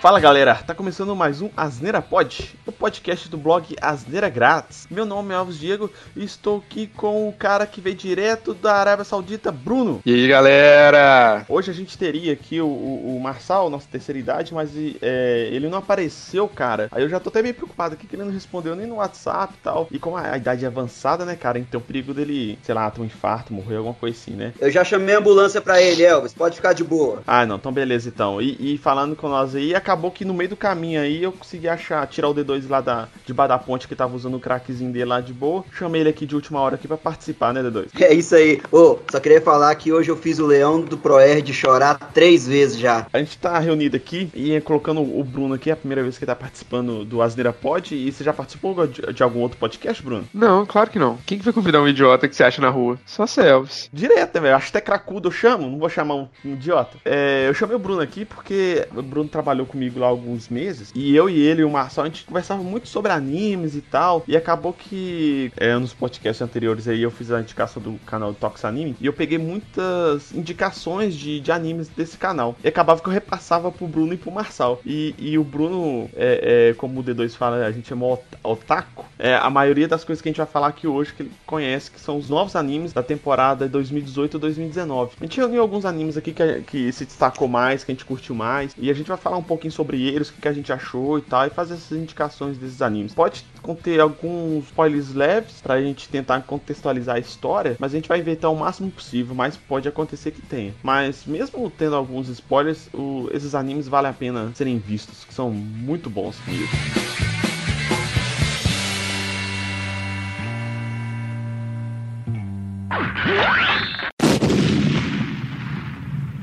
Fala galera, tá começando mais um Asneira Pod, o podcast do blog Asneira Grátis. Meu nome é Alves Diego e estou aqui com o cara que veio direto da Arábia Saudita, Bruno. E aí galera? Hoje a gente teria aqui o, o, o Marçal, nossa terceira idade, mas é, ele não apareceu, cara. Aí eu já tô até meio preocupado aqui que ele não respondeu nem no WhatsApp e tal. E como a, a idade é avançada, né, cara, então o perigo dele, sei lá, ter um infarto, morrer, alguma coisa assim, né? Eu já chamei a ambulância pra ele, Elvis, pode ficar de boa. Ah, não, então beleza então. E, e falando com nós aí, acabou que no meio do caminho aí eu consegui achar, tirar o D2 lá da, de da ponte que tava usando o crackzinho dele lá de boa. Chamei ele aqui de última hora aqui pra participar, né, D2? É isso aí. Ô, oh, só queria falar que hoje eu fiz o leão do Proerd chorar três vezes já. A gente tá reunido aqui e colocando o Bruno aqui, é a primeira vez que ele tá participando do Asneira Pod. E você já participou de, de, algum outro podcast, Bruno? Não, claro que não. Quem que vai convidar um idiota que você acha na rua? Só Elvis. Direto, velho. Acho até cracudo eu chamo, não vou chamar um, um idiota. É, eu chamei o Bruno aqui porque o Bruno trabalhou comigo lá alguns meses e eu e ele e o Marcel, a gente conversava muito sobre animes e tal. E acabou que é, nos podcasts anteriores aí eu fiz a indicação do canal Tox Anime. E eu peguei muitas indicações de, de animes desse canal. E acabava que eu repassava pro Bruno e pro Marçal. E, e o Bruno, é, é, como o D2 fala, a gente chama otaku. É, a maioria das coisas que a gente vai falar aqui hoje que ele conhece, que são os novos animes da temporada 2018-2019. A gente reuniu alguns animes aqui que, que se destacou mais, que a gente curtiu mais. E a gente vai falar um pouquinho sobre eles, o que, que a gente achou e tal, e fazer essas indicações desses animes. Pode conter alguns spoilers leves pra gente tentar contextualizar a história, mas a gente vai evitar o máximo possível, mas pode acontecer que tenha. Mas mesmo tendo alguns spoilers, o, esses animes valem a pena serem vistos, que são muito bons mesmo.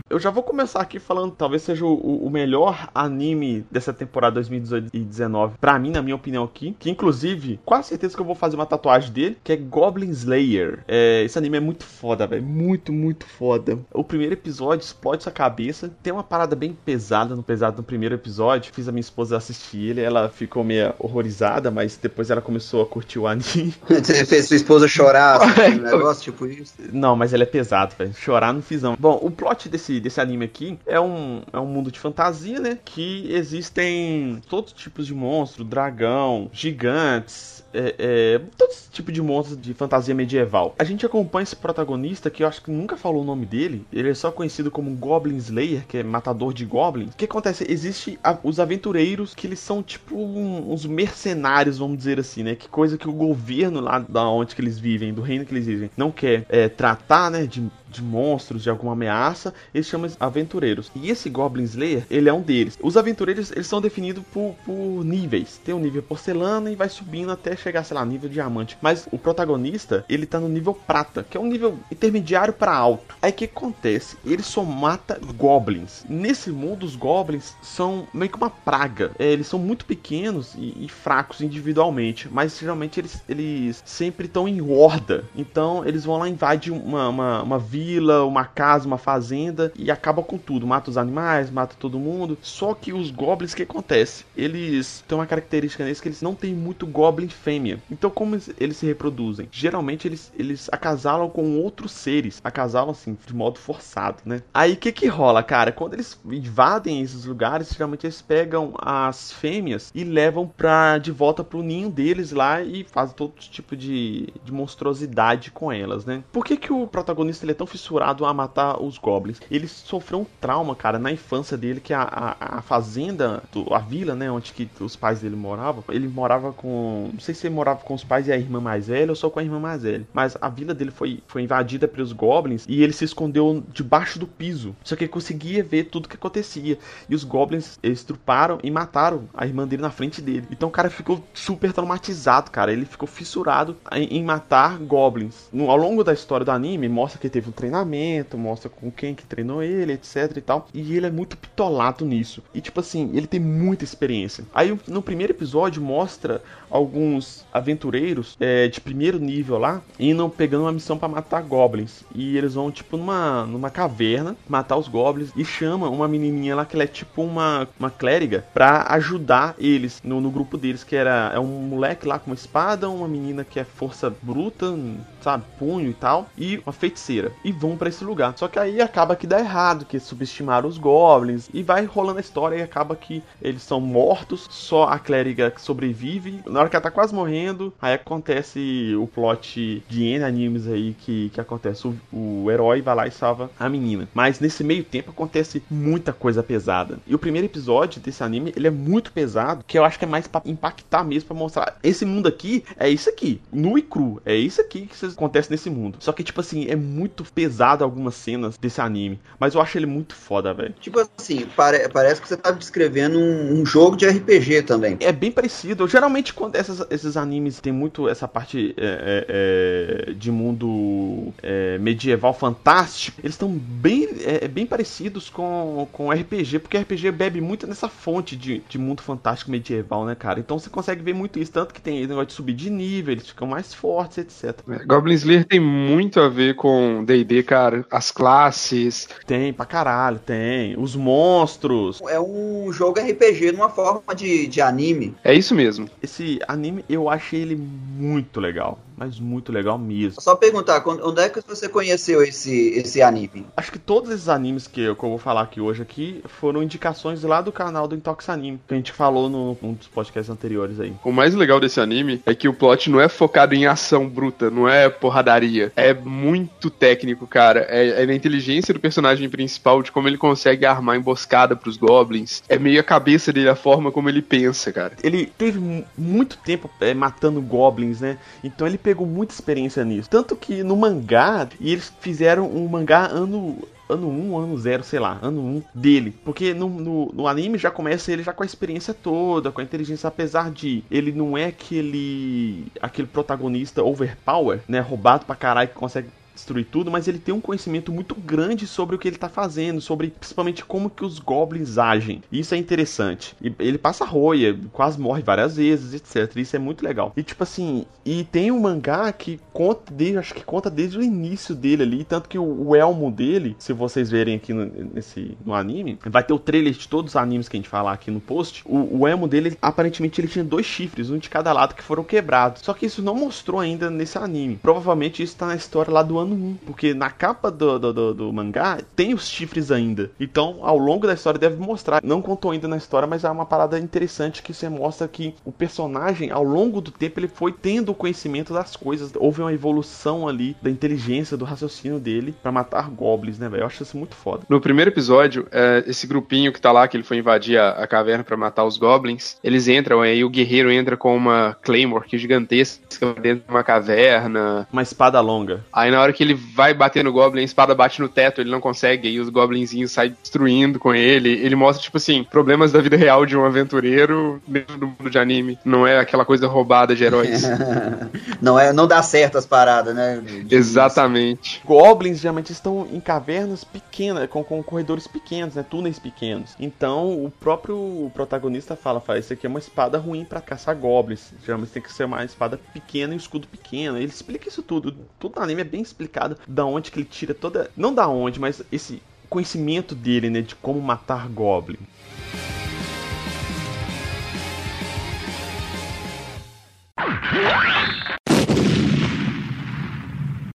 Eu já vou começar aqui falando, talvez seja o, o melhor anime dessa temporada 2019, pra mim, na minha opinião aqui, que inclusive, quase certeza que eu vou fazer uma tatuagem dele, que é Goblin Slayer. É, esse anime é muito foda, velho, muito, muito foda. O primeiro episódio explode sua cabeça, tem uma parada bem pesada no pesado no primeiro episódio, fiz a minha esposa assistir ele, ela ficou meio horrorizada, mas depois ela começou a curtir o anime. Você fez sua esposa chorar, assim, um negócio tipo isso? Não, mas ele é pesado, velho, chorar não fiz não. Bom, o plot desse desse anime aqui é um, é um mundo de fantasia, né? Que existem todos os tipos de monstros, dragão, gigantes, é, é, todo esse tipo de monstros de fantasia medieval. A gente acompanha esse protagonista que eu acho que nunca falou o nome dele. Ele é só conhecido como Goblin Slayer, que é matador de goblins. O que acontece? Existe a, os aventureiros que eles são tipo um, uns mercenários, vamos dizer assim, né? Que coisa que o governo lá da onde que eles vivem, do reino que eles vivem, não quer é, tratar, né? De de monstros, de alguma ameaça, eles chamam aventureiros. E esse Goblin Slayer, ele é um deles. Os aventureiros, eles são definidos por, por níveis. Tem um nível porcelana e vai subindo até chegar, sei lá, nível diamante. Mas o protagonista, ele tá no nível prata, que é um nível intermediário para alto. Aí o que acontece? Ele só mata goblins. Nesse mundo, os goblins são meio que uma praga. É, eles são muito pequenos e, e, fracos individualmente, mas geralmente eles, eles sempre estão em horda. Então eles vão lá invadir uma, uma, uma vila uma casa, uma fazenda e acaba com tudo. Mata os animais, mata todo mundo. Só que os goblins, o que acontece? Eles têm uma característica neles que eles não têm muito goblin fêmea. Então, como eles se reproduzem? Geralmente eles, eles acasalam com outros seres. Acasalam assim, de modo forçado, né? Aí o que que rola, cara? Quando eles invadem esses lugares, geralmente eles pegam as fêmeas e levam pra, de volta pro ninho deles lá e fazem todo tipo de, de monstruosidade com elas, né? Por que que o protagonista ele é tão fissurado a matar os goblins. Ele sofreu um trauma, cara, na infância dele, que a, a, a fazenda, do, a vila, né, onde que os pais dele moravam, ele morava com. Não sei se ele morava com os pais e a irmã mais velha ou só com a irmã mais velha. Mas a vila dele foi, foi invadida pelos goblins e ele se escondeu debaixo do piso. Só que ele conseguia ver tudo que acontecia. E os goblins estruparam e mataram a irmã dele na frente dele. Então o cara ficou super traumatizado, cara. Ele ficou fissurado em, em matar goblins. No, ao longo da história do anime, mostra que ele teve um treinamento, mostra com quem que treinou ele, etc e tal. E ele é muito pitolato nisso. E tipo assim, ele tem muita experiência. Aí no primeiro episódio mostra alguns aventureiros é, de primeiro nível lá indo pegando uma missão para matar goblins. E eles vão tipo numa, numa caverna matar os goblins e chama uma menininha lá que ela é tipo uma, uma clériga para ajudar eles no, no grupo deles, que era é um moleque lá com uma espada, uma menina que é força bruta, sabe, punho e tal, e uma feiticeira. e vão para esse lugar. Só que aí acaba que dá errado, que subestimaram os goblins e vai rolando a história e acaba que eles são mortos, só a clériga que sobrevive. Na hora que ela tá quase morrendo, aí acontece o plot de N animes aí que, que acontece. O, o herói vai lá e salva a menina. Mas nesse meio tempo acontece muita coisa pesada. E o primeiro episódio desse anime, ele é muito pesado, que eu acho que é mais pra impactar mesmo, para mostrar esse mundo aqui é isso aqui, nu e cru. É isso aqui que acontece nesse mundo. Só que, tipo assim, é muito pesado algumas cenas desse anime. Mas eu acho ele muito foda, velho. Tipo assim, pare parece que você tá descrevendo um, um, jogo de RPG também. É bem parecido. Geralmente, quando essas, esses animes tem muito essa parte é, é, é de mundo é, medieval fantástico, eles estão bem, é, bem parecidos com, com RPG, porque RPG bebe muito nessa fonte de, de mundo fantástico medieval, né, cara? Então você consegue ver muito isso. Tanto que tem negócio de subir de nível, eles ficam mais fortes, etc. Goblin Slayer tem muito a ver com DD, cara. As classes. Tem, pra caralho, tem. Os monstros. É um jogo RPG numa forma de, de anime. É isso mesmo. Esse anime eu achei ele muito legal mas muito legal mesmo. Só perguntar, onde é que você conheceu esse, esse anime? Acho que todos esses animes que eu, que eu vou falar aqui hoje aqui foram indicações lá do canal do Intox Anime, que a gente falou no, num dos podcasts anteriores aí. O mais legal desse anime é que o plot não é focado em ação bruta, não é porradaria. É muito técnico, cara. É, é na inteligência do personagem principal, de como ele consegue armar emboscada pros goblins. É meio a cabeça dele, a forma como ele pensa, cara. Ele teve muito tempo é, matando goblins, né? Então ele pegou muita experiência nisso. Tanto que no mangá, eles fizeram um mangá ano ano 1, ano 0, sei lá, ano 1 dele. Porque no, no, no, anime já começa ele já com a experiência toda, com a inteligência, apesar de ele não é aquele aquele protagonista overpower, né, roubado pra caralho que consegue destruir tudo, mas ele tem um conhecimento muito grande sobre o que ele tá fazendo, sobre principalmente como que os goblins agem. Isso é interessante. E ele passa roia, quase morre várias vezes, etc. Isso é muito legal. E tipo assim, e tem um mangá que conta desde, acho que conta desde o início dele ali, tanto que o, o elmo dele, se vocês verem aqui no, nesse no anime, vai ter o trailer de todos os animes que a gente falar aqui no post. O, o elmo dele, aparentemente ele tinha dois chifres, um de cada lado que foram quebrados. Só que isso não mostrou ainda nesse anime. Provavelmente isso tá na história lá do 1, porque na capa do, do, do, do, mangá tem os chifres ainda. Então, ao longo da história deve mostrar. Não contou ainda na história, mas é uma parada interessante que você mostra que o personagem, ao longo do tempo, ele foi tendo o conhecimento das coisas. Houve uma evolução ali da inteligência, do raciocínio dele para matar goblins, né, velho? Eu acho isso muito foda. No primeiro episódio, é, esse grupinho que tá lá, que ele foi invadir a, a caverna para matar os goblins, eles entram, aí o guerreiro entra com uma Claymore que é gigantesca dentro de uma caverna. Uma espada longa. Aí na hora que ele vai bater no Goblin, a espada bate no teto, ele não consegue, e os Goblinzinhos saem destruindo com ele. Ele mostra, tipo assim, problemas da vida real de um aventureiro dentro do mundo de anime. Não é aquela coisa roubada de heróis. não é, não dá certo as paradas, né? De Exatamente. Goblins geralmente estão em cavernas pequenas, com, com corredores pequenos, né? Túneis pequenos. Então o próprio protagonista fala, fala, isso aqui é uma espada ruim para caçar goblins. Geralmente tem que ser uma espada pequena e um escudo pequeno. Ele explica isso tudo. Tudo no anime é bem explicado da onde que ele tira toda. Não da onde, mas esse conhecimento dele, né? De como matar Goblin.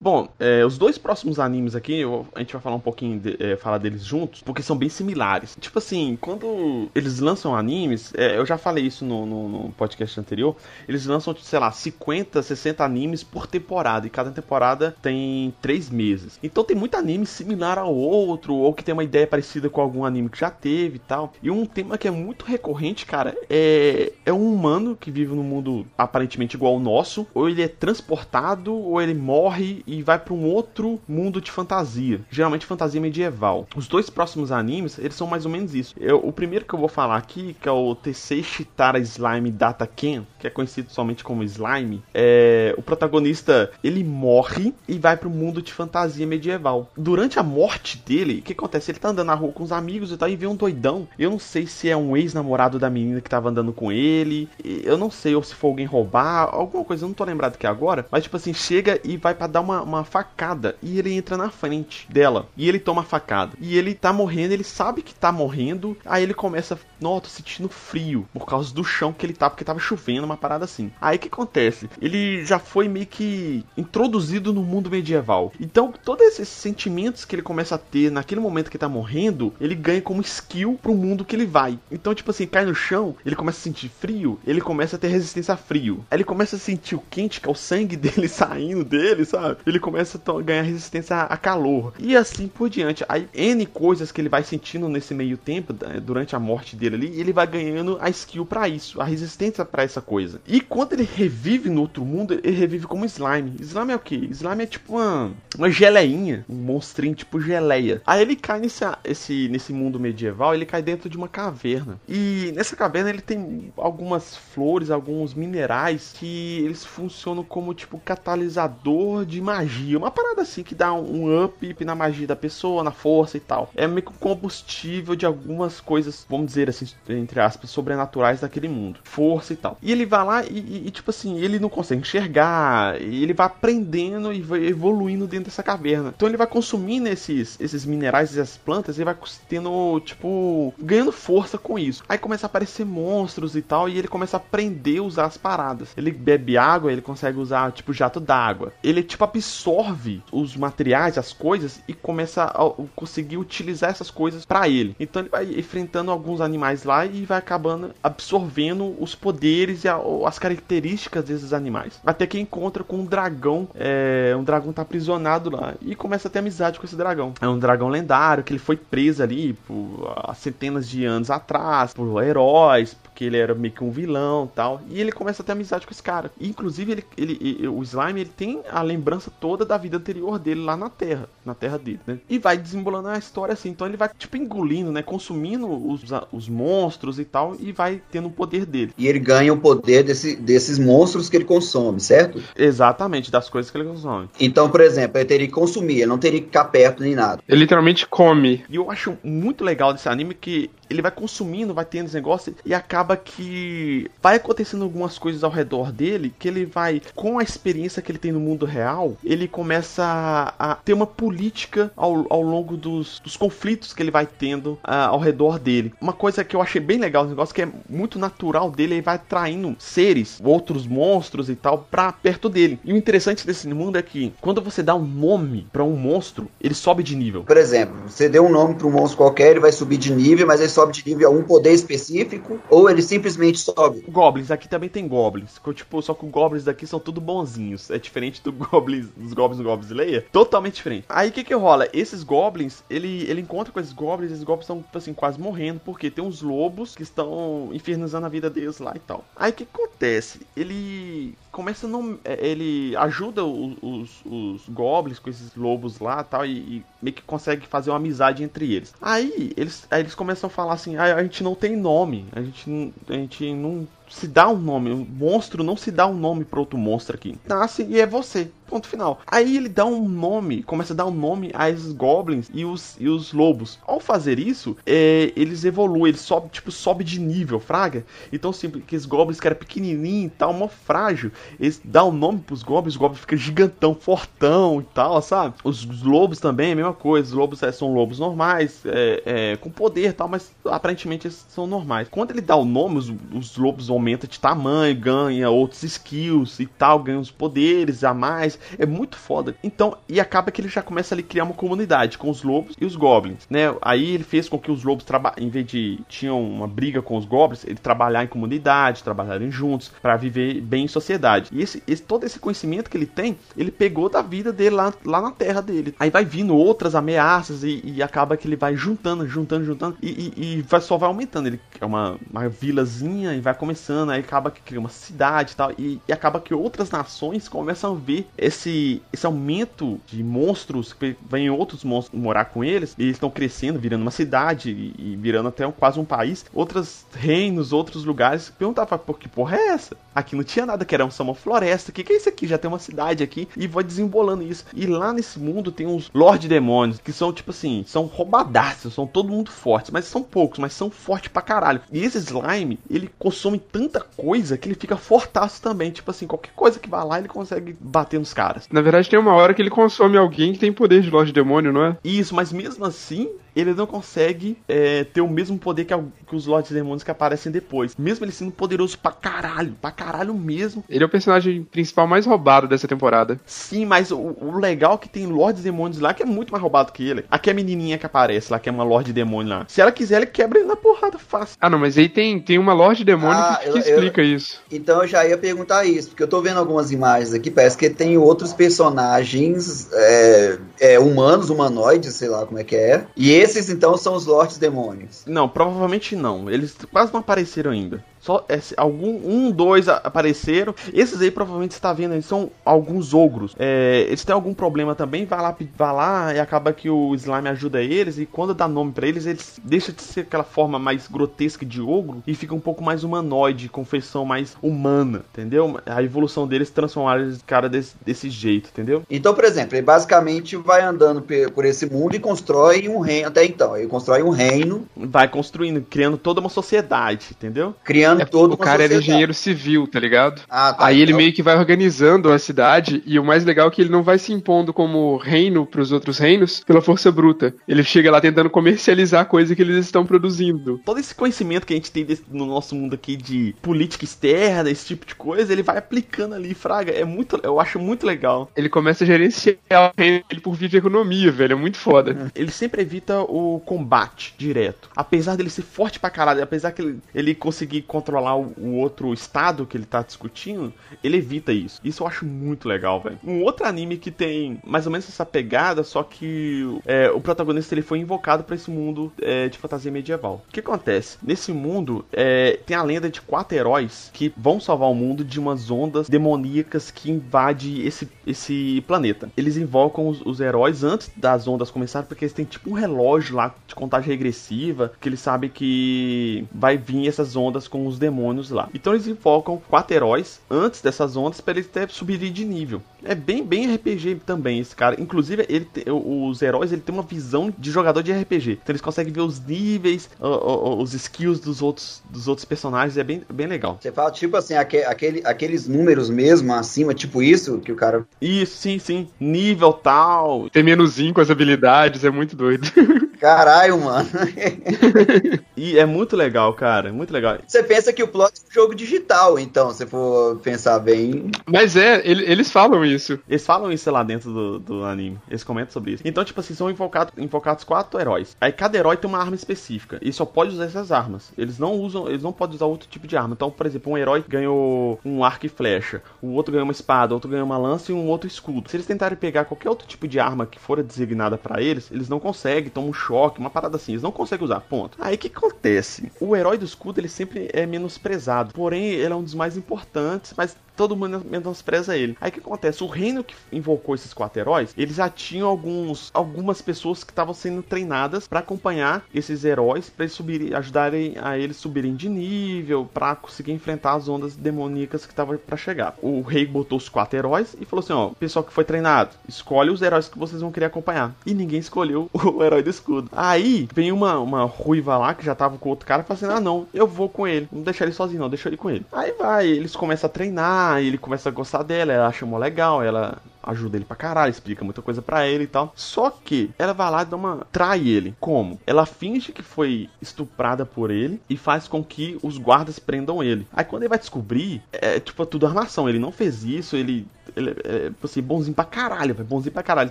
Bom, é, os dois próximos animes aqui, eu, a gente vai falar um pouquinho, de, é, falar deles juntos, porque são bem similares. Tipo assim, quando eles lançam animes, é, eu já falei isso no, no, no, podcast anterior, eles lançam, sei lá, 50, 60 animes por temporada, e cada temporada tem 3 meses. Então tem muito anime similar ao outro, ou que tem uma ideia parecida com algum anime que já teve e tal. E um tema que é muito recorrente, cara, é, é um humano que vive num mundo aparentemente igual ao nosso, ou ele é transportado, ou ele morre e vai para um outro mundo de fantasia, geralmente fantasia medieval. Os dois próximos animes, eles são mais ou menos isso. Eu, o primeiro que eu vou falar aqui, que é o Tessei Shitara Slime Data Ken, que é conhecido somente como Slime, é o protagonista, ele morre e vai para o mundo de fantasia medieval. Durante a morte dele, o que acontece? Ele tá andando na rua com os amigos e tal, e vê um doidão. Eu não sei se é um ex-namorado da menina que tava andando com ele, eu não sei ou se foi alguém roubar, alguma coisa, eu não tô lembrado aqui agora, mas tipo assim, chega e vai para dar uma uma, facada e ele entra na frente dela. E ele toma a facada. E ele tá morrendo, ele sabe que tá morrendo. Aí ele começa, nossa, sentindo frio por causa do chão que ele tá, porque tava chovendo, uma parada assim. Aí o que acontece? Ele já foi meio que introduzido no mundo medieval. Então, todos esses sentimentos que ele começa a ter naquele momento que tá morrendo, ele ganha como skill pro mundo que ele vai. Então, tipo assim, cai no chão, ele começa a sentir frio, ele começa a ter resistência a frio. Aí ele começa a sentir o quente, que é o sangue dele saindo dele, sabe? Ele começa a ganhar resistência a calor. E assim por diante. Aí, N coisas que ele vai sentindo nesse meio tempo, durante a morte dele ali, ele vai ganhando a skill para isso, a resistência para essa coisa. E quando ele revive no outro mundo, ele revive como slime. Slime é o que? Slime é tipo uma, uma geleinha, um monstrinho tipo geleia. Aí ele cai nesse, esse, nesse mundo medieval, ele cai dentro de uma caverna. E nessa caverna ele tem algumas flores, alguns minerais que eles funcionam como tipo catalisador de magia. Uma parada assim que dá um up na magia da pessoa, na força e tal. É meio que combustível de algumas coisas, vamos dizer assim, entre aspas, sobrenaturais daquele mundo. Força e tal. E ele vai lá e, e, e tipo assim, ele não consegue enxergar, ele vai aprendendo e vai evoluindo dentro dessa caverna. Então ele vai consumindo esses, esses minerais e as plantas e vai tendo, tipo, ganhando força com isso. Aí começa a aparecer monstros e tal, e ele começa a aprender a usar as paradas. Ele bebe água, ele consegue usar, tipo, jato d'água. Ele, tipo, absorve os materiais, as coisas, e começa a conseguir utilizar essas coisas para ele. Então ele vai enfrentando alguns animais lá e vai acabando absorvendo os poderes e a, as características desses animais. Até que encontra com um dragão, é, um dragão tá aprisionado lá e começa a ter amizade com esse dragão. É um dragão lendário que ele foi preso ali por há centenas de anos atrás, por heróis, porque ele era meio que um vilão tal. E ele começa a ter amizade com esse cara. Inclusive, ele, ele, ele, o Slime ele tem a lembrança toda da vida anterior dele lá na Terra. Na Terra dele, né? E vai desembolando a história assim. Então ele vai, tipo, engolindo, né? Consumindo os, os monstros e tal. E vai tendo o poder dele. E ele ganha o poder desse, desses monstros que ele consome, certo? Exatamente, das coisas que ele consome. Então, por exemplo, ele teria que consumir, ele não teria que ficar perto nem nada. Ele literalmente come. E eu acho muito legal desse anime que ele vai consumindo, vai tendo esse negócio e acaba que vai acontecendo algumas coisas ao redor dele que ele vai, com a experiência que ele tem no mundo real, ele começa a, ter uma política ao, ao longo dos, dos conflitos que ele vai tendo uh, ao redor dele. Uma coisa que eu achei bem legal, um negócio que é muito natural dele, ele vai atraindo seres, outros monstros e tal, pra perto dele. E o interessante desse mundo é que quando você dá um nome para um monstro, ele sobe de nível. Por exemplo, você deu um nome para um monstro qualquer, ele vai subir de nível, mas ele só sobe de nível a um poder específico, ou ele simplesmente sobe. Goblins, aqui também tem goblins. Tipo, só que os goblins daqui são tudo bonzinhos. É diferente do goblins, dos goblins do Goblins Slayer. Totalmente diferente. Aí o que que rola? Esses goblins, ele, ele encontra com esses goblins, esses goblins estão, assim, quase morrendo, porque tem uns lobos que estão infernizando a vida deles lá e tal. Aí o que acontece? Ele começa não é, ele ajuda os, os, os, goblins com esses lobos lá tal e, e meio que consegue fazer uma amizade entre eles aí eles aí eles começam a falar assim ah, a gente não tem nome a gente a gente não se dá um nome. Um monstro não se dá um nome para outro monstro aqui. Nasce e é você. Ponto final. Aí ele dá um nome, começa a dar um nome esses goblins e os, e os lobos. Ao fazer isso, é, eles evoluem, eles sobem, tipo, sobe de nível, fraga. Então, sempre que os goblins que era pequenininho e tal, mó frágil, eles dão um nome pros goblins, os goblins ficam gigantão, fortão e tal, sabe? Os, os lobos também, a mesma coisa. Os lobos é, são lobos normais, é, é, com poder e tal, mas aparentemente eles são normais. Quando ele dá o nome, os, os lobos aumenta de tamanho, ganha outros skills e tal, ganha uns poderes a mais. É muito foda. Então, e acaba que ele já começa ali a criar uma comunidade com os lobos e os goblins, né? Aí ele fez com que os lobos, em vez de tinham uma briga com os goblins, ele trabalhar em comunidade, trabalharem juntos para viver bem em sociedade. E esse, esse, todo esse conhecimento que ele tem, ele pegou da vida dele lá, lá na terra dele. Aí vai vindo outras ameaças e, e acaba que ele vai juntando, juntando, juntando e, e, e vai, só vai aumentando. Ele é uma, uma vilazinha e vai começando aí acaba que cria uma cidade e tal, e, e, acaba que outras nações começam a ver esse, esse aumento de monstros, que vem outros monstros morar com eles, e eles estão crescendo, virando uma cidade e, e virando até um, quase um país. Outros reinos, outros lugares perguntavam, por que porra é essa? Aqui não tinha nada, que era uma floresta, que, que é isso aqui? Já tem uma cidade aqui, e vai desembolando isso. E lá nesse mundo tem uns Lord Demônios, que são tipo assim, são roubadaços, são todo mundo fortes, mas são poucos, mas são fortes pra caralho. E esse slime, ele consome tanto tanta coisa que ele fica fortaço também. Tipo assim, qualquer coisa que vá lá, ele consegue bater nos caras. Na verdade, tem uma hora que ele consome alguém que tem poder de Lorde Demônio, não é? Isso, mas mesmo assim, ele não consegue é, ter o mesmo poder que, a, que os Lords Demônios que aparecem depois. Mesmo ele sendo poderoso pra caralho, pra caralho mesmo. Ele é o personagem principal mais roubado dessa temporada. Sim, mas o, o legal é que tem Lords Demônios lá que é muito mais roubado que ele. Aqui é a menininha que aparece lá, que é uma Lorde Demônio lá. Se ela quiser, ele quebra ele na porrada fácil. Ah, não, mas aí tem, tem uma Lorde Demônio Ah, que, eu- que explica isso. Então eu já ia perguntar isso, porque eu tô vendo algumas imagens aqui, parece que tem outros personagens é, é, humanos, humanoides, sei lá como é que é. E esses então são os Lords Demônios. Não, provavelmente não. Eles quase não apareceram ainda. Só algum um, dois apareceram. Esses aí provavelmente você tá vendo, eles são alguns ogros. É, eles têm algum problema também, vai lá, vai lá e acaba que o slime ajuda eles e quando dá nome pra eles, eles deixam de ser aquela forma mais grotesca de ogro e fica um pouco mais humanoide, com feição mais humana, entendeu? A evolução deles transformar eles cara desse, desse jeito, entendeu? Então, por exemplo, ele basicamente vai andando por esse mundo e constrói um reino. Até então, ele constrói um reino, Vai construindo, criando toda uma sociedade, entendeu? criando É, toda o cara era sociedade. engenheiro civil, tá ligado? Ah, tá. Aí ele então- meio que vai organizando a cidade, e o mais legal é que ele não vai se impondo como reino pros outros reinos pela força bruta. Ele chega lá tentando comercializar a coisa que eles estão produzindo. todo esse conhecimento que a gente tem desse- no nosso mundo aqui de política externa, esse tipo de coisa, ele vai aplicando ali, fraga. É muito, eu acho muito legal. Ele começa a gerenciar o reino dele por via de economia, velho. É muito foda. Ele sempre evita o combate direto. Apesar dele ser forte pra caralho, apesar que ele, ele conseguir controlar o, o outro estado que ele tá discutindo, ele evita isso. Isso eu acho muito legal, velho. Um outro anime que tem mais ou menos essa pegada, só que é, o protagonista ele foi invocado pra esse mundo é, de fantasia medieval. O que acontece? Nesse mundo é, tem a lenda de quatro heróis que vão salvar o mundo de umas ondas demoníacas que invadem esse, esse planeta. Eles invocam os, os heróis antes das ondas começarem, porque eles têm tipo um relógio lá de contagem regressiva, que eles sabem que vai vir essas ondas com os demônios lá. Então eles invocam quatro heróis antes dessas ondas para eles até subirem de nível. É bem, bem RPG também esse cara. Inclusive, ele te- os heróis ele tem uma visão de jogador de RPG. Então eles conseguem ver os níveis, os skills dos outros, dos outros personagens. É bem, bem legal. Você fala, tipo assim, aque- aquele, aqueles números mesmo acima, tipo isso, que o cara. Isso, sim, sim. Nível tal. Tem menuzinho com as habilidades, é muito doido. Caralho, mano. E é muito legal, cara. É muito legal. Você pensa que o plot é um jogo digital, então, se for pensar bem. Mas é, ele- eles falam isso. Eles falam isso lá dentro do, do anime. Eles comentam sobre isso. Então, tipo assim, são invocados, invocados quatro heróis. Aí cada herói tem uma arma específica. E só pode usar essas armas. Eles não usam, eles não podem usar outro tipo de arma. Então, por exemplo, um herói ganhou um arco e flecha. O outro ganhou uma espada, o outro ganhou uma lança e um outro escudo. Se eles tentarem pegar qualquer outro tipo de arma que for designada pra eles, eles não conseguem, tomam um choque, uma parada assim. Eles não conseguem usar, ponto. Aí o que acontece? O herói do escudo, ele sempre é menosprezado. Porém, ele é um dos mais importantes, mas todo mundo menospreza ele. Aí o que acontece? O reino que invocou esses quatro heróis, eles já tinham alguns, algumas pessoas que estavam sendo treinadas pra acompanhar esses heróis, subirem, ajudarem a eles subirem de nível, pra conseguir enfrentar as ondas demoníacas que estavam pra chegar. O rei botou os quatro heróis e falou assim: ó, pessoal que foi treinado, escolhe os heróis que vocês vão querer acompanhar. E ninguém escolheu o herói do escudo. Aí vem uma, uma ruiva lá que já tava com outro cara e fala assim: ah, não, eu vou com ele. Não deixar ele sozinho, não, deixa ele com ele. Aí vai, eles começam a treinar, ele começa a gostar dela, ela acha mó legal, ela ajuda ele pra caralho, explica muita coisa pra ele e tal. Só que ela vai lá e dá uma. trai ele. Como? Ela finge que foi estuprada por ele e faz com que os guardas prendam ele. Aí quando ele vai descobrir, é tipo tudo armação. Ele não fez isso, ele. Ele é, tipo assim, bonzinho pra caralho, velho. Bonzinho pra caralho.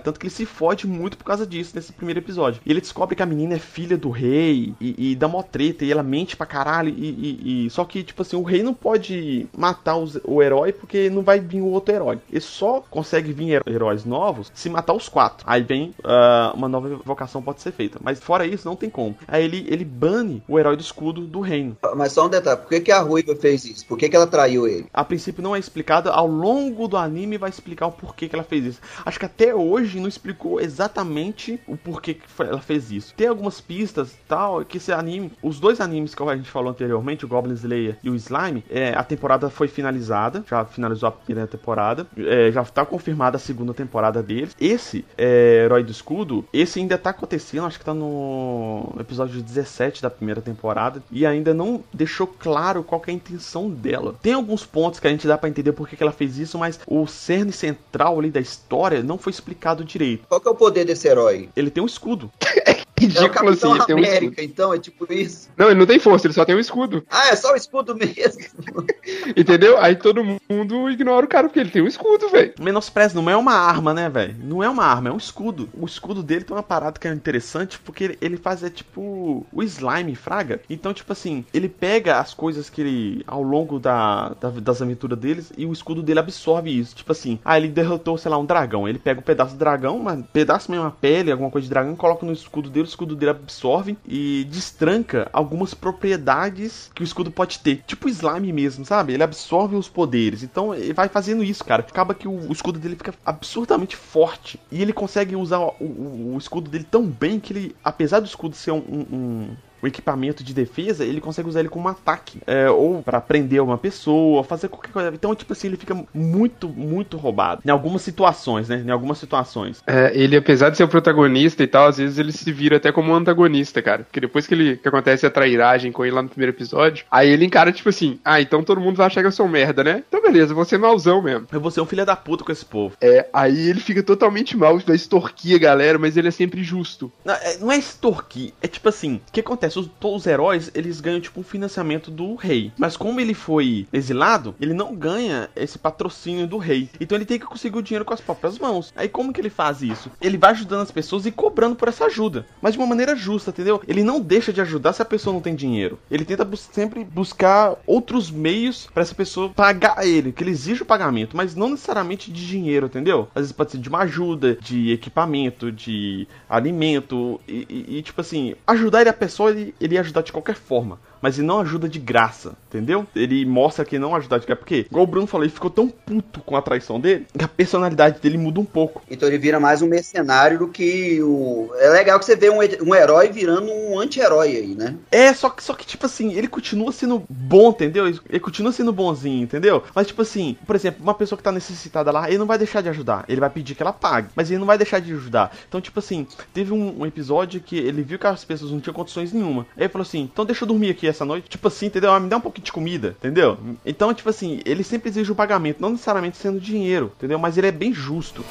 Tanto que ele se fode muito por causa disso nesse primeiro episódio. E ele descobre que a menina é filha do rei e, e dá mó treta. E ela mente pra caralho. E, e- e- Só que, tipo assim, o rei não pode matar os- o herói porque não vai vir o outro herói. Ele só consegue vir her- heróis novos se matar os quatro. Aí vem ah, uma nova invocação pode ser feita. Mas fora isso, não tem como. Aí ele, ele bane o herói do escudo do reino. Mas só um detalhe, por que, que a Ruiva fez isso? Por que, que ela traiu ele? A princípio não é explicado. Ao longo do anime vai explicar o porquê que ela fez isso. Acho que até hoje não explicou exatamente o porquê que ela fez isso. Tem algumas pistas tal, que esse anime, os dois animes que a gente falou anteriormente, o Goblin Slayer e o Slime, é, a temporada foi finalizada, já finalizou a primeira temporada, é, já tá confirmada a segunda temporada deles. Esse, é, Herói do Escudo, esse ainda tá acontecendo, acho que tá no episódio 17 da primeira temporada, e ainda não deixou claro qual é a intenção dela. Tem alguns pontos que a gente dá para entender por que ela fez isso, mas o cerne central ali da história não foi explicado direito. Qual que é o poder desse herói? Ele tem um escudo. ridículo é assim. América, tem um então, é tipo isso. Não, ele não tem força, ele só tem um escudo. Ah, é só o escudo mesmo. Entendeu? Aí todo mundo ignora o cara porque ele tem um escudo, velho. Menospreza, não é uma arma, né, velho? Não é uma arma, é um escudo. O escudo dele tem uma parada que é interessante porque ele faz é tipo o slime, fraga. Então, tipo assim, ele pega as coisas que ele, ao longo da, da das aventuras deles, e o escudo dele absorve isso. Tipo assim, ah, ele derrotou, sei lá, um dragão. Ele pega um pedaço do dragão, um pedaço mesmo, uma pele, alguma coisa de dragão, coloca no escudo dele, escudo dele absorve e destranca algumas propriedades que o escudo pode ter. Tipo slime mesmo, sabe? Ele absorve os poderes. Então ele vai fazendo isso, cara. Acaba que o, o escudo dele fica absurdamente forte. E ele consegue usar o, o, o, escudo dele tão bem que ele, apesar do escudo ser um, um, o equipamento de defesa, ele consegue usar ele como ataque. É, ou para prender uma pessoa, fazer qualquer coisa. Então, tipo assim, ele fica muito, muito roubado. Em algumas situações, né? Em algumas situações. É, ele, apesar de ser o protagonista e tal, às vezes ele se vira até como um antagonista, cara. Porque depois que ele que acontece a trairagem com ele lá no primeiro episódio, aí ele encara, tipo assim, ah, então todo mundo vai achar que eu sou merda, né? Então beleza, vou ser mauzão mesmo. Eu vou ser um filho da puta com esse povo. É, aí ele fica totalmente mal, vai extorquir a galera, mas ele é sempre justo. Não é, não é extorquir, é tipo assim, o que acontece? Acontece? Os, os heróis, eles ganham tipo um financiamento do rei. Mas como ele foi exilado, ele não ganha esse patrocínio do rei. Então ele tem que conseguir o dinheiro com as próprias mãos. Aí como que ele faz isso? Ele vai ajudando as pessoas e cobrando por essa ajuda. Mas de uma maneira justa, entendeu? Ele não deixa de ajudar se a pessoa não tem dinheiro. Ele tenta bus sempre buscar outros meios para essa pessoa pagar ele, que ele exige o pagamento, mas não necessariamente de dinheiro, entendeu? Às vezes pode ser de uma ajuda, de equipamento, de alimento e, e, e tipo assim, ajudar ele a pessoa ele, ia ajudar de qualquer forma mas ele não ajuda de graça, entendeu? Ele mostra que não ajuda de graça. Porque, igual o Bruno falou, ele ficou tão puto com a traição dele que a personalidade dele muda um pouco. Então ele vira mais um mercenário do que o. É legal que você vê um, um herói virando um anti-herói aí, né? É, só que, só que, tipo assim, ele continua sendo bom, entendeu? Ele continua sendo bonzinho, entendeu? Mas, tipo assim, por exemplo, uma pessoa que tá necessitada lá, ele não vai deixar de ajudar. Ele vai pedir que ela pague, mas ele não vai deixar de ajudar. Então, tipo assim, teve um, um episódio que ele viu que as pessoas não tinham condições nenhuma. Aí ele falou assim: então deixa eu dormir aqui essa noite. Tipo assim, entendeu? Me dá um pouquinho de comida, entendeu? Então, tipo assim, ele sempre exige o pagamento, não necessariamente sendo dinheiro, entendeu? Mas ele é bem justo.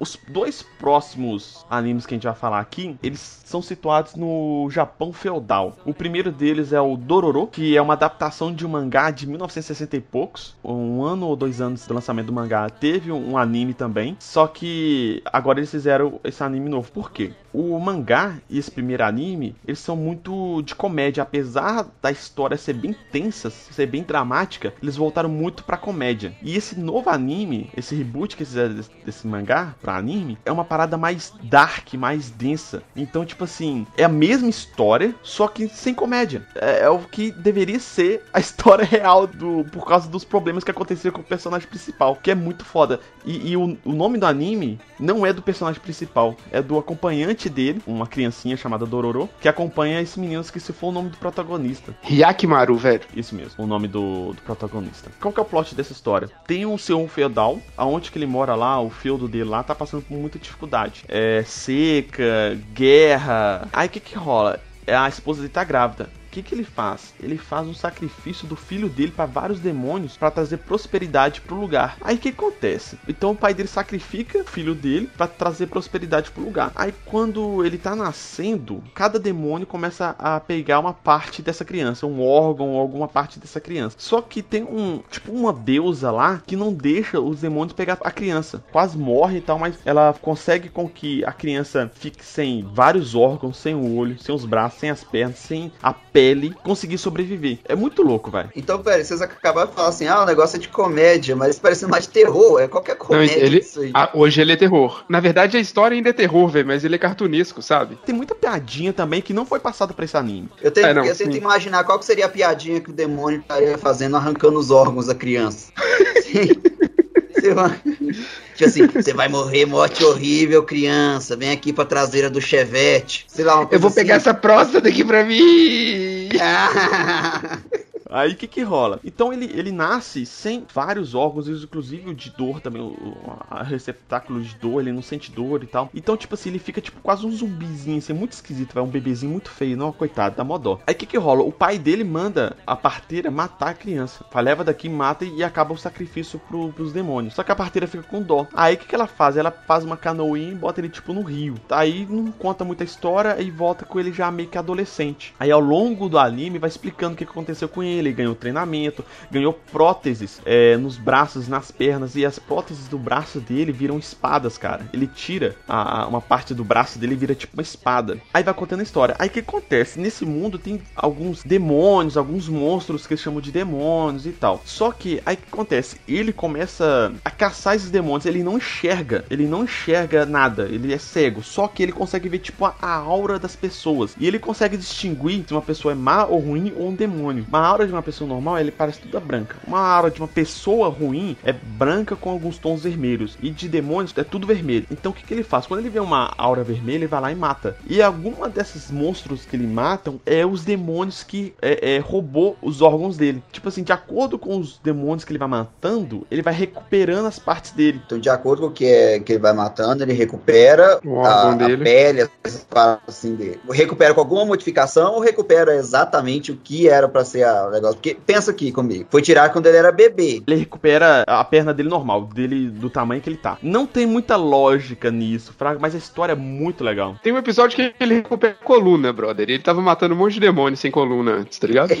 Os dois próximos animes que a gente vai falar aqui, eles são situados no Japão feudal. O primeiro deles é o Dororo, que é uma adaptação de um mangá de 1960 e poucos. Um ano ou dois anos do lançamento do mangá teve um anime também. Só que agora eles fizeram esse anime novo. Por quê? O mangá e esse primeiro anime, eles são muito de comédia. Apesar da história ser bem tensa, ser bem dramática, eles voltaram muito pra comédia. E esse novo anime, esse reboot que eles fizeram desse, desse mangá, pra anime é uma parada mais dark, mais densa. Então, tipo assim, é a mesma história, só que sem comédia. É, é o que deveria ser a história real do por causa dos problemas que aconteceram com o personagem principal, que é muito foda. E, e o, o nome do anime não é do personagem principal, é do acompanhante dele, uma criancinha chamada Dororo, que acompanha esses meninos que se for o nome do protagonista. Hyakimaru, velho. Isso mesmo, o nome do, do protagonista. Qual que é o plot dessa história? Tem um seu feudal, aonde que ele mora lá, o feudo dele lá, tá passando por muita dificuldade. É seca, guerra. Aí o que que rola? É, a esposa dele tá grávida que, que ele faz? Ele faz um sacrifício do filho dele para vários demônios para trazer prosperidade pro lugar. Aí o que acontece? Então o pai dele sacrifica o filho dele para trazer prosperidade pro lugar. Aí quando ele tá nascendo, cada demônio começa a pegar uma parte dessa criança, um órgão ou alguma parte dessa criança. Só que tem um, tipo uma deusa lá que não deixa os demônios pegar a criança. Quase morre e tal, mas ela consegue com que a criança fique sem vários órgãos, sem o olho, sem os braços, sem as pernas, sem a pele pele conseguir sobreviver. É muito louco, velho. Então, pera, vocês acabaram de falar assim, ah, o negócio é de comédia, mas parece mais de terror, é qualquer comédia Não, ele, isso aí. ah, hoje ele é terror. Na verdade, a história ainda é terror, velho, mas ele é cartunesco, sabe? Tem muita piadinha também que não foi passada pra esse anime. Eu tento, É, não, eu tento imaginar qual que seria a piadinha que o demônio estaria fazendo arrancando os órgãos da criança. Sim. Você vai- Tipo assim, você vai morrer, morte horrível, criança. Vem aqui pra traseira do Chevette. Sei lá, Eu vou pegar assim. essa próstata aqui pra mim! Aí o que que rola? Então ele, ele nasce sem vários órgãos, inclusive o de dor também, o, o receptáculo de dor, ele não sente dor e tal. Então, tipo assim, ele fica tipo quase um zumbizinho, assim, muito esquisito, vai um bebezinho muito feio, não, coitado, dá mó dó. Aí o que que rola? O pai dele manda a parteira matar a criança. Fala, leva daqui, mata e acaba o sacrifício pro, pros demônios. Só que a parteira fica com dó. Aí o que que ela faz? Ela faz uma canoinha e bota ele tipo no rio. Aí não conta muita história e volta com ele já meio que adolescente. Aí ao longo do anime vai explicando o que aconteceu com ele. Ele ganhou treinamento, ganhou próteses é, nos braços, nas pernas. E as próteses do braço dele viram espadas, cara. Ele tira a- uma parte do braço dele e vira tipo uma espada. Aí vai contando a história. Aí o que acontece? Nesse mundo tem alguns demônios, alguns monstros que eles chamam de demônios e tal. Só que aí o que acontece? Ele começa a caçar esses demônios. Ele não enxerga. Ele não enxerga nada. Ele é cego. Só que ele consegue ver tipo a, a aura das pessoas. E ele consegue distinguir se uma pessoa é má ou ruim ou um demônio. Uma aura de uma pessoa normal, ele parece toda branca. Uma aura de uma pessoa ruim é branca com alguns tons vermelhos. E de demônios é tudo vermelho. Então o que, que ele faz? Quando ele vê uma aura vermelha, ele vai lá e mata. E alguma desses monstros que ele matam é os demônios que é, é, roubou os órgãos dele. Tipo assim, de acordo com os demônios que ele vai matando, ele vai recuperando as partes dele. Então, de acordo com o que, é, que ele vai matando, ele recupera a, a pele, essas paradas assim dele. Recupera com alguma modificação ou recupera exatamente o que era pra ser a- negócio? Porque pensa aqui comigo. Foi tirar quando ele era bebê. Ele recupera a perna dele normal, dele do tamanho que ele tá. Não tem muita lógica nisso, fraga, mas a história é muito legal. Tem um episódio que ele recupera a coluna, brother. Ele tava matando um monte de demônio sem coluna antes, tá ligado?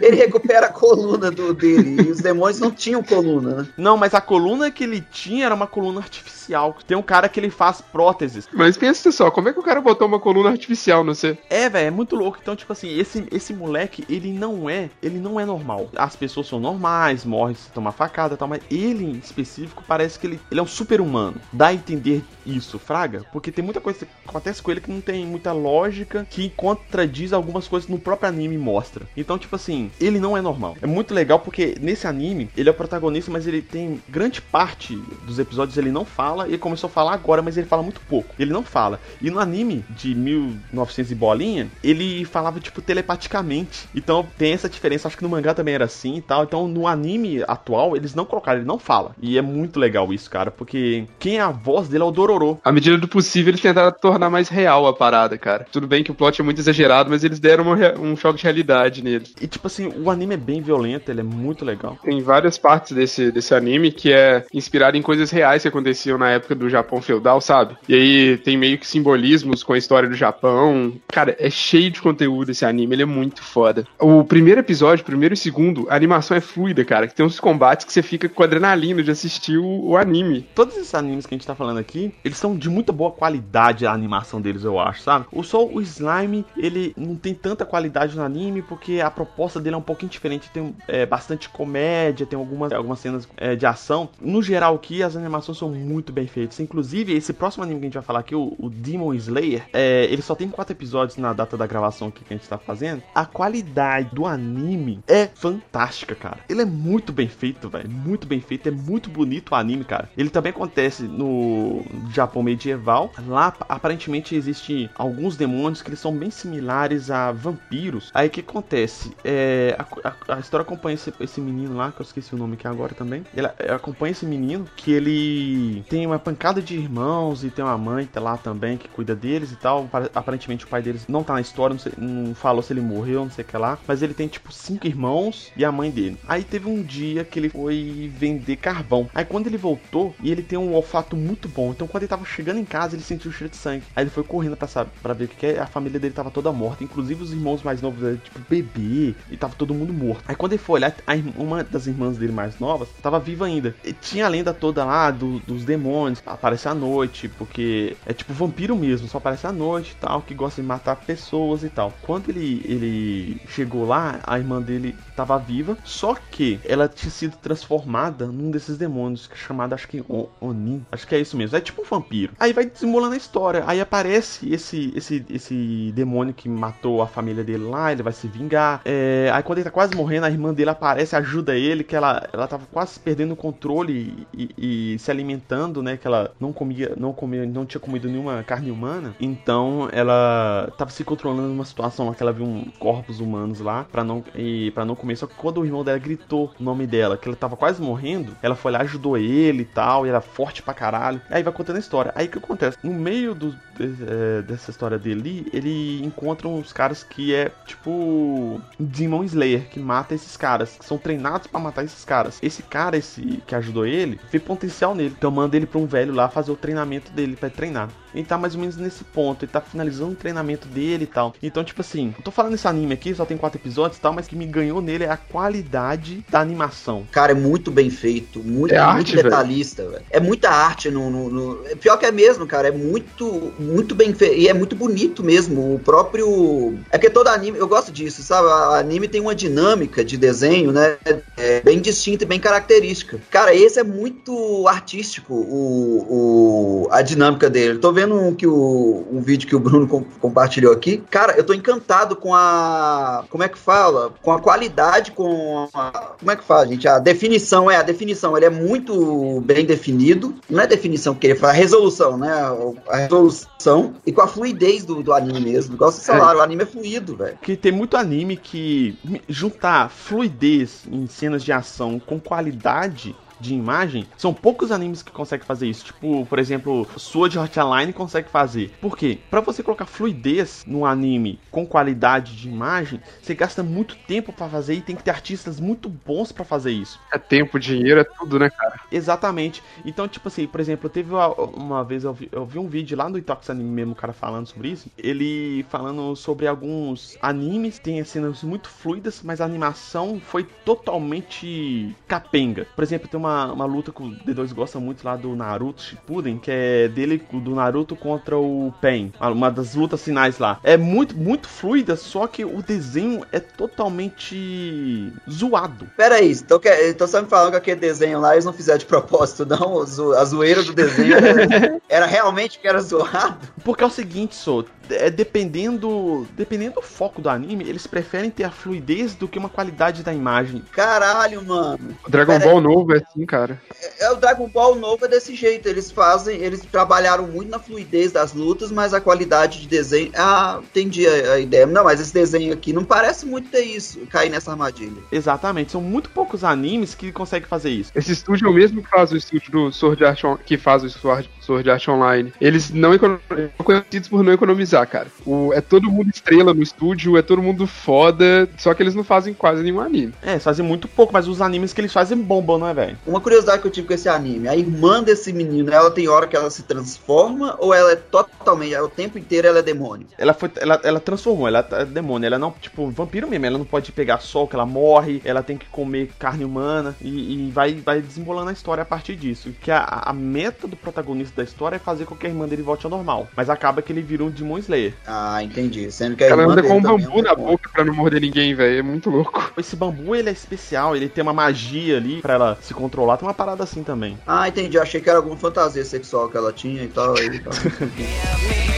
ele recupera a coluna do, dele. E os demônios não tinham coluna, né? Não, mas a coluna que ele tinha era uma coluna artificial. Tem um cara que ele faz próteses. Mas pensa só, como é que o cara botou uma coluna artificial no você? É, velho, é muito louco. Então, tipo assim, esse, esse moleque, ele não é, ele não é normal. As pessoas são normais, morrem se tomar facada e tal, mas ele em específico parece que ele, ele é um super humano. Dá a entender isso, fraga, porque tem muita coisa que acontece com ele que não tem muita lógica, que contradiz algumas coisas no próprio anime mostra. Então, tipo assim, ele não é normal. É muito legal porque nesse anime, ele é o protagonista, mas ele tem grande parte dos episódios ele não fala, e começou a falar agora, mas ele fala muito pouco. Ele não fala. E no anime de 1900 e bolinha, ele falava tipo telepaticamente. Então tem essa diferença. Acho que no mangá também era assim e tal. Então no anime atual, eles não colocaram, ele não fala. E é muito legal isso, cara, porque quem é a voz dele é o Dororo. À medida do possível, eles tentaram tornar mais real a parada, cara. Tudo bem que o plot é muito exagerado, mas eles deram rea- um choque de realidade nele. E tipo assim, o anime é bem violento, ele é muito legal. Tem várias partes desse, desse anime que é inspirado em coisas reais que aconteciam na época do Japão feudal, sabe? E aí tem meio que simbolismos com a história do Japão. Cara, é cheio de conteúdo esse anime, ele é muito foda. O primeiro episódio, primeiro e segundo, a animação é fluida, cara. Que tem uns combates que você fica com adrenalina de assistir o, o anime. Todos esses animes que a gente tá falando aqui, eles são de muita boa qualidade a animação deles, eu acho, sabe? O só o Slime, ele não tem tanta qualidade no anime porque a proposta dele é um pouquinho diferente. Tem é, bastante comédia, tem algumas, algumas cenas é, de ação. No geral aqui, as animações são muito bem feitas. Inclusive, esse próximo anime que a gente vai falar aqui, o, o Demon Slayer, é, ele só tem quatro episódios na data da gravação aqui que a gente tá fazendo. A qualidade do anime é fantástica, cara. Ele é muito bem feito, velho. Muito bem feito. É muito bonito o anime, cara. Ele também acontece no Japão medieval. Lá, aparentemente, existem alguns demônios que eles são bem similares a vampiros. Aí o que acontece? É, a, a- a história acompanha esse, esse menino lá, que eu esqueci o nome aqui agora também. Ele é, acompanha esse menino que ele tem uma pancada de irmãos e tem uma mãe tá lá também que cuida deles e tal. Apar- Aparentemente o pai deles não tá na história, não, sei- não falou se ele morreu, não sei o que lá. Mas ele ele tem tipo cinco irmãos e a mãe dele. Aí teve um dia que ele foi vender carvão. Aí quando ele voltou, e ele tem um olfato muito bom. Então quando ele tava chegando em casa, ele sentiu o cheiro de sangue. Aí ele foi correndo pra, saber, pra ver o que é. A família dele tava toda morta. Inclusive os irmãos mais novos, dele, tipo bebê. E tava todo mundo morto. Aí quando ele foi olhar, a, uma das irmãs dele mais novas tava viva ainda. E tinha a lenda toda lá do, dos demônios. Aparece à noite, porque é tipo vampiro mesmo. Só aparece à noite e tal. Que gosta de matar pessoas e tal. Quando ele, ele chegou lá, a irmã dele tava viva. Só que ela tinha sido transformada num desses demônios, que é chamado, acho que Onin. Acho que é isso mesmo. É tipo um vampiro. Aí vai desembolando a história. Aí aparece esse, esse, esse demônio que matou a família dele lá. Ele vai se vingar. É... Aí quando ele tá quase morrendo, a irmã dele aparece, ajuda ele, que ela, ela tava quase perdendo o controle e, e, e se alimentando, né? Que ela não comia, não comia, não tinha comido nenhuma carne humana. Então ela tava se controlando numa situação lá que ela viu um corpos humanos lá para não e para não comer. Só que quando o irmão dela gritou o nome dela, que ela tava quase morrendo, ela foi lá ajudou ele e tal, e era forte pra caralho. Aí vai contando a história. Aí o que acontece? No meio do, é, dessa história dele, ele encontra uns caras que é tipo Demon Slayer, que mata esses caras, que são treinados para matar esses caras. Esse cara, esse que ajudou ele, vê potencial nele. Então manda ele pra um velho lá fazer o treinamento dele para treinar. Ele tá mais ou menos nesse ponto, ele tá finalizando o treinamento dele e tal. Então, tipo assim, eu tô falando desse anime aqui, só tem quatro episódios e tal, mas que me ganhou nele é a qualidade da animação. Cara, é muito bem feito, muito, é muito arte, detalhista, velho. É muita arte no, no, no, Pior que é mesmo, cara, é muito, muito bem feito. E é muito bonito mesmo. O próprio. É que todo anime, eu gosto disso, sabe? O anime tem uma dinâmica de desenho, né? É bem distinta e bem característica. Cara, esse é muito artístico, o, o, a dinâmica dele. Tô vendo um, que o, um vídeo que o Bruno com, compartilhou aqui. Cara, eu tô encantado com a. Como é que fala? Com a qualidade, com a. Como é que fala, gente? A definição, é, a definição. Ele é muito bem definido. Não é definição que ele fala, a resolução, né? A resolução. E com a fluidez do, do anime mesmo. Igual vocês falaram, é. o anime é fluido, velho. Que tem muito anime que juntar fluidez em cenas de ação com qualidade de imagem, são poucos animes que conseguem fazer isso. Tipo, por exemplo, Sword Art Online consegue fazer. Por quê? Para você colocar fluidez no anime com qualidade de imagem, você gasta muito tempo para fazer e tem que ter artistas muito bons para fazer isso. É tempo, dinheiro, é tudo, né, cara? Exatamente. Então, tipo assim, por exemplo, teve uma, uma vez eu vi, eu vi, um vídeo lá no Itox Anime mesmo, o cara falando sobre isso. Ele falando sobre alguns animes, tem cenas muito fluidas, mas a animação foi totalmente capenga. Por exemplo, tem uma uma, uma luta que o D2 gosta muito lá do Naruto Shippuden, que é dele, do Naruto contra o Pen. Uma das lutas finais lá. É muito, muito fluida, só que o desenho é totalmente zoado. Pera aí, então, então você me falando que aquele desenho lá eles não fizeram de propósito, não? A zoeira do desenho era, era realmente que era zoado? Porque é o seguinte, Sou, é dependendo dependendo do foco do anime, eles preferem ter a fluidez do que uma qualidade da imagem. Caralho, mano. O Dragon Pera Ball aí. novo é assim, cara. É, é, o Dragon Ball novo é desse jeito. Eles fazem, eles trabalharam muito na fluidez das lutas, mas a qualidade de desenho. Ah, entendi a, a ideia. Não, mas esse desenho aqui não parece muito ter isso, cair nessa armadilha. Exatamente, são muito poucos animes que conseguem fazer isso. Esse estúdio é o mesmo que faz o estúdio do Sword Art que faz o Sword, Sword Art Online. Eles não são conhecidos por não economizar, cara. O, é todo mundo estrela no estúdio, é todo mundo foda, só que eles não fazem quase nenhum anime. É, eles fazem muito pouco, mas os animes que eles fazem bombam, não é, velho? Uma curiosidade que eu tive com esse anime, a irmã desse menino, ela tem hora que ela se transforma ou ela é totalmente, o tempo inteiro ela é demônio? Ela foi, ela, ela transformou, ela é demônio, ela não, tipo, vampiro mesmo, ela não pode pegar sol, que ela morre, ela tem que comer carne humana e, e vai, vai desembolando a história a partir disso. Que a, a meta do protagonista da história é fazer com que a irmã dele volte ao normal. Mas acaba que ele vira um Demon Slayer. Ah, entendi. Sendo que a Ela anda com um bambu é na boca pra não morder ninguém, velho. É muito louco. Esse bambu, ele é especial, ele tem uma magia ali pra ela se controlar. Tem uma parada assim também. Ah, entendi. Eu achei que era alguma fantasia sexual que ela tinha e tal. Aí, tal.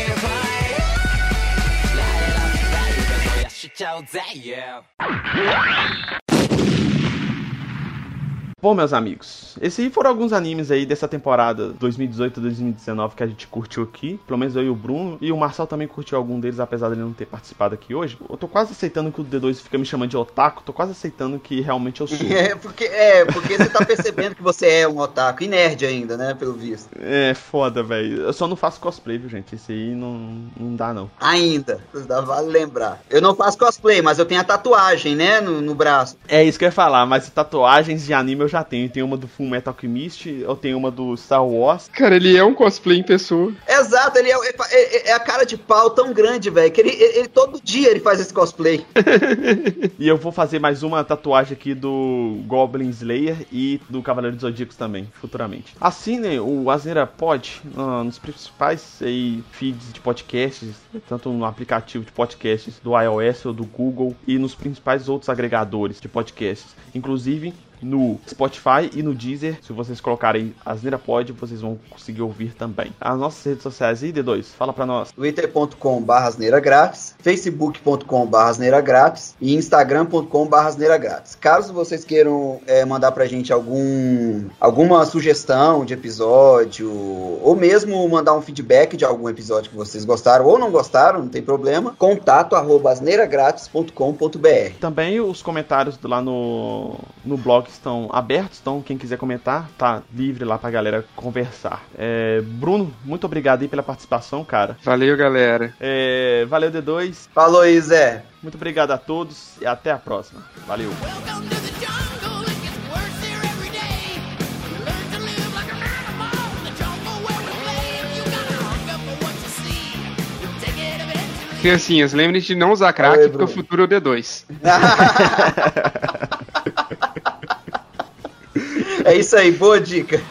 Bom, meus amigos, esses aí foram alguns animes aí dessa temporada 2018-2019 que a gente curtiu aqui. Pelo menos eu e o Bruno. E o Marcel também curtiu algum deles, apesar dele não ter participado aqui hoje. Eu tô quase aceitando que o D2 fica me chamando de otaku. Tô quase aceitando que realmente eu sou. É, porque, é, porque você tá percebendo que você é um otaku. E nerd ainda, né? Pelo visto. É, foda, velho. Eu só não faço cosplay, viu, gente? Esse aí não, não dá, não. Ainda. Vale lembrar. Eu não faço cosplay, mas eu tenho a tatuagem, né? No, no braço. É isso que eu ia falar, mas tatuagens de anime eu já tenho. Tem uma do Full Metal Alchemist, eu tenho uma do Star Wars. Cara, ele é um cosplay em pessoa. Exato, ele é, é, é a cara de pau tão grande, velho, que ele, ele, todo dia ele faz esse cosplay. e eu vou fazer mais uma tatuagem aqui do Goblin Slayer e do Cavaleiro dos Zodíacos também, futuramente. Assinem o Asneira Pod uh, nos principais aí, feeds de podcasts, tanto no aplicativo de podcasts do iOS ou do Google e nos principais outros agregadores de podcasts. Inclusive, no Spotify e no Deezer. Se vocês colocarem Asneira Pod, vocês vão conseguir ouvir também. As nossas redes sociais e D2, fala pra nós. twitter.com.br asneira grátis, facebook.com.br asneira grátis e instagram.com.br asneira grátis. Caso vocês queiram é, mandar pra gente algum, alguma sugestão de episódio ou mesmo mandar um feedback de algum episódio que vocês gostaram ou não gostaram, não tem problema, contato arroba Também os comentários lá no, no blog estão abertos, então quem quiser comentar, tá livre lá pra galera conversar. É, Bruno, muito obrigado aí pela participação, cara. Valeu, galera. É, valeu, D2. Falou aí, Zé. Muito obrigado a todos e até a próxima. Valeu. Criancinhas, lembrem de não usar crack, Oi, porque o futuro é o D2. é isso aí, boa dica.